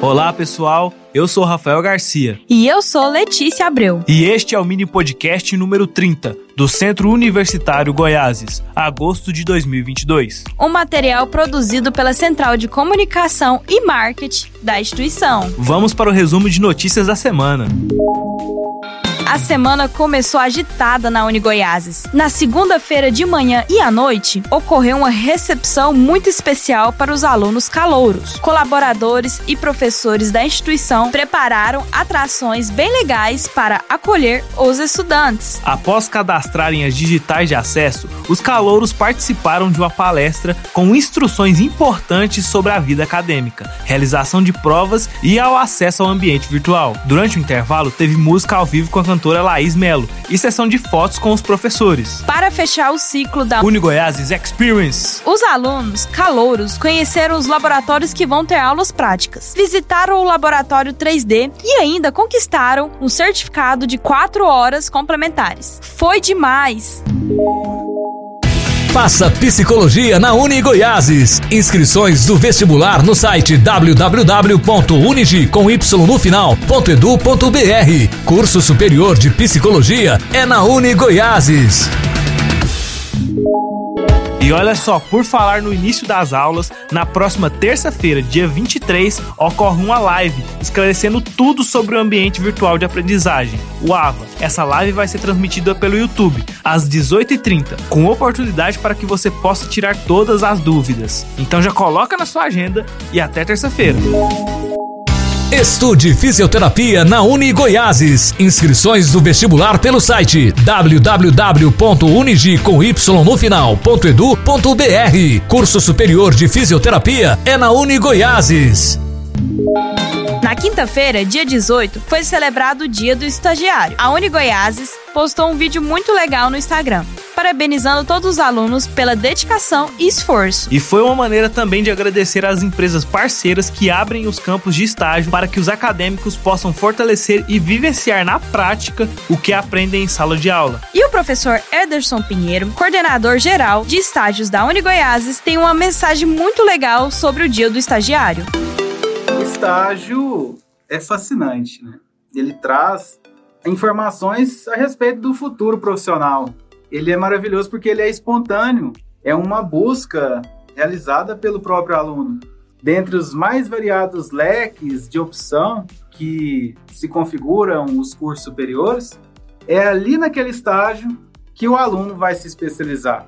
Olá, pessoal. Eu sou Rafael Garcia. E eu sou Letícia Abreu. E este é o mini podcast número 30 do Centro Universitário Goiáses, agosto de 2022. Um material produzido pela Central de Comunicação e Marketing da instituição. Vamos para o resumo de notícias da semana. A semana começou agitada na Unigoiases. Na segunda-feira de manhã e à noite, ocorreu uma recepção muito especial para os alunos calouros. Colaboradores e professores da instituição prepararam atrações bem legais para acolher os estudantes. Após cadastrarem as digitais de acesso, os calouros participaram de uma palestra com instruções importantes sobre a vida acadêmica, realização de provas e ao acesso ao ambiente virtual. Durante o intervalo, teve música ao vivo com a cantora Laís Melo e sessão de fotos com os professores. Para fechar o ciclo da Unigoiases Experience, os alunos calouros conheceram os laboratórios que vão ter aulas práticas, visitaram o laboratório 3D e ainda conquistaram um certificado de 4 horas complementares. Foi demais! Faça psicologia na Unigoiases. Inscrições do vestibular no site www.unigi com y no final.edu.br. Curso superior de psicologia é na Unigoiases. E olha só, por falar no início das aulas, na próxima terça-feira, dia 23, ocorre uma live esclarecendo tudo sobre o ambiente virtual de aprendizagem, o AVA. Essa live vai ser transmitida pelo YouTube às 18h30, com oportunidade para que você possa tirar todas as dúvidas. Então já coloca na sua agenda e até terça-feira. Estude fisioterapia na Uni Goiáses. Inscrições do vestibular pelo site final.edu.br. Curso superior de fisioterapia é na Uni Goiáses. Na quinta-feira, dia 18, foi celebrado o Dia do Estagiário. A Uni Goiáses postou um vídeo muito legal no Instagram, parabenizando todos os alunos pela dedicação e esforço. E foi uma maneira também de agradecer às empresas parceiras que abrem os campos de estágio para que os acadêmicos possam fortalecer e vivenciar na prática o que aprendem em sala de aula. E o professor Ederson Pinheiro, coordenador geral de estágios da Uni Goiáses, tem uma mensagem muito legal sobre o Dia do Estagiário. Estágio é fascinante, né? Ele traz informações a respeito do futuro profissional. Ele é maravilhoso porque ele é espontâneo, é uma busca realizada pelo próprio aluno. Dentre os mais variados leques de opção que se configuram os cursos superiores, é ali naquele estágio que o aluno vai se especializar.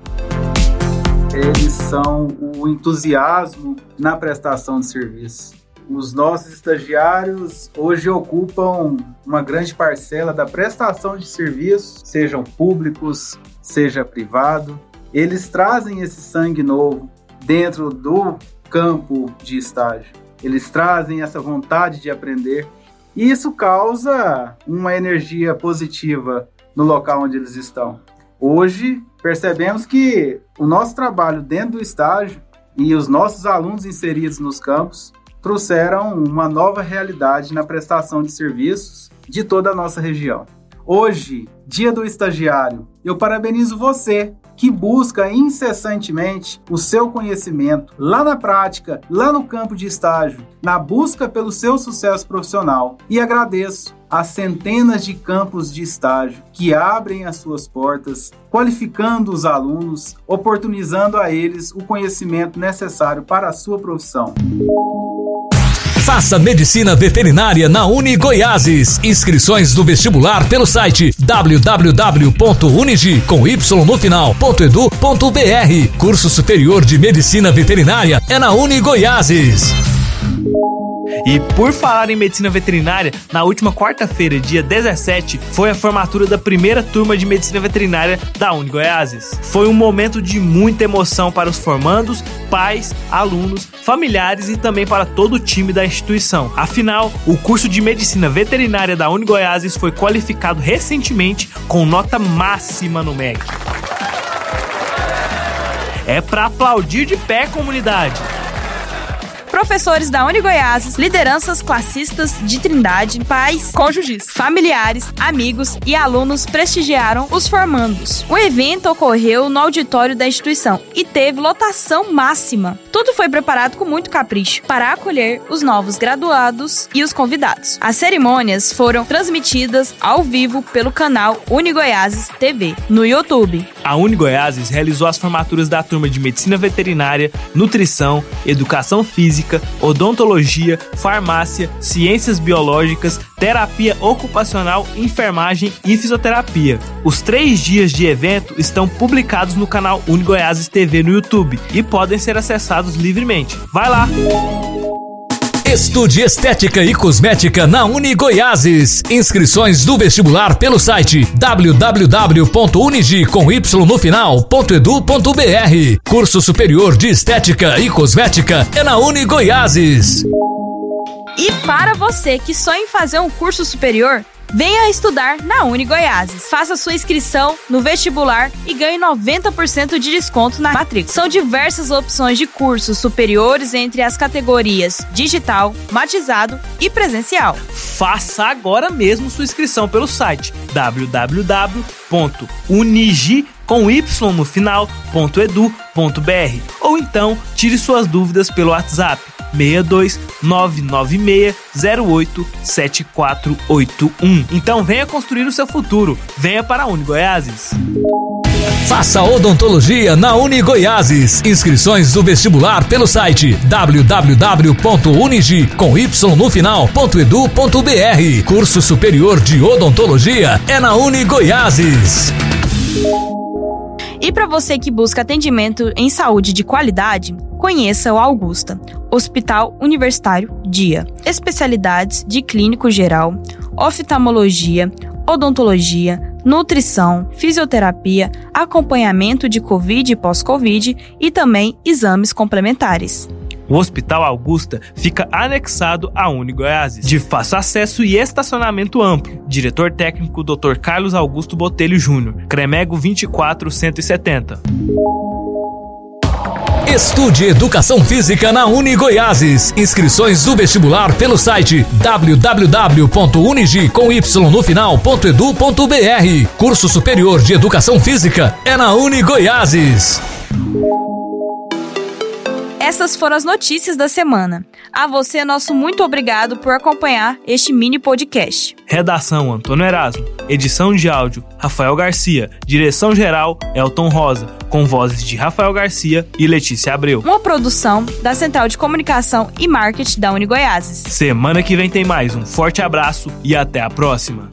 Eles são o entusiasmo na prestação de serviço os nossos estagiários hoje ocupam uma grande parcela da prestação de serviços, sejam públicos, seja privado. Eles trazem esse sangue novo dentro do campo de estágio. Eles trazem essa vontade de aprender e isso causa uma energia positiva no local onde eles estão. Hoje percebemos que o nosso trabalho dentro do estágio e os nossos alunos inseridos nos campos trouxeram uma nova realidade na prestação de serviços de toda a nossa região. Hoje, Dia do Estagiário, eu parabenizo você que busca incessantemente o seu conhecimento lá na prática, lá no campo de estágio, na busca pelo seu sucesso profissional. E agradeço as centenas de campos de estágio que abrem as suas portas, qualificando os alunos, oportunizando a eles o conhecimento necessário para a sua profissão. Faça medicina veterinária na Uni Goiáses. Inscrições do vestibular pelo site www.unigi com y no final.edu.br. Curso superior de medicina veterinária é na Uni Goiáses. E por falar em medicina veterinária, na última quarta-feira, dia 17, foi a formatura da primeira turma de medicina veterinária da Uni Goiáses. Foi um momento de muita emoção para os formandos, pais, alunos, familiares e também para todo o time da instituição. Afinal, o curso de medicina veterinária da Uni Goiáses foi qualificado recentemente com nota máxima no MEC. É para aplaudir de pé, comunidade. Professores da Unigoiases, lideranças classistas de Trindade, pais, cônjuges, familiares, amigos e alunos prestigiaram os formandos. O evento ocorreu no auditório da instituição e teve lotação máxima. Tudo foi preparado com muito capricho para acolher os novos graduados e os convidados. As cerimônias foram transmitidas ao vivo pelo canal Unigoiases TV no YouTube. A Unigoiases realizou as formaturas da turma de Medicina Veterinária, Nutrição, Educação Física, Odontologia, Farmácia, Ciências Biológicas, Terapia Ocupacional, Enfermagem e Fisioterapia. Os três dias de evento estão publicados no canal Unigoiases TV no YouTube e podem ser acessados livremente. Vai lá! Estude Estética e Cosmética na Unigoiases. Inscrições do vestibular pelo site www.unigi com. Curso Superior de Estética e Cosmética é na Unigoiases. E para você que sonha em fazer um curso superior, Venha estudar na Uni. Faça sua inscrição no vestibular e ganhe 90% de desconto na matrícula. São diversas opções de cursos superiores entre as categorias digital, matizado e presencial. Faça agora mesmo sua inscrição pelo site www.unigi com y no final.edu.br ou então tire suas dúvidas pelo WhatsApp 62 996 08 7481. Então venha construir o seu futuro. Venha para a Uni Goiáses. Faça odontologia na Uni Goiáses. Inscrições do vestibular pelo site www.unigi com y no final.edu.br. Curso Superior de Odontologia é na Uni Goiáses. E para você que busca atendimento em saúde de qualidade, conheça o Augusta, Hospital Universitário Dia. Especialidades de clínico geral, oftalmologia, odontologia, nutrição, fisioterapia, acompanhamento de Covid e pós-Covid e também exames complementares. O Hospital Augusta fica anexado à Unigoiases, de fácil acesso e estacionamento amplo. Diretor técnico Dr. Carlos Augusto Botelho Júnior, Cremego 24170. Estude Educação Física na Unigoiases. Inscrições do vestibular pelo site www.unigi com y no final.edu.br. Curso Superior de Educação Física é na Unigoiases. Essas foram as notícias da semana. A você, nosso muito obrigado por acompanhar este mini podcast. Redação Antônio Erasmo. Edição de áudio Rafael Garcia. Direção geral Elton Rosa. Com vozes de Rafael Garcia e Letícia Abreu. Uma produção da Central de Comunicação e Marketing da Unigoiases. Semana que vem tem mais. Um forte abraço e até a próxima.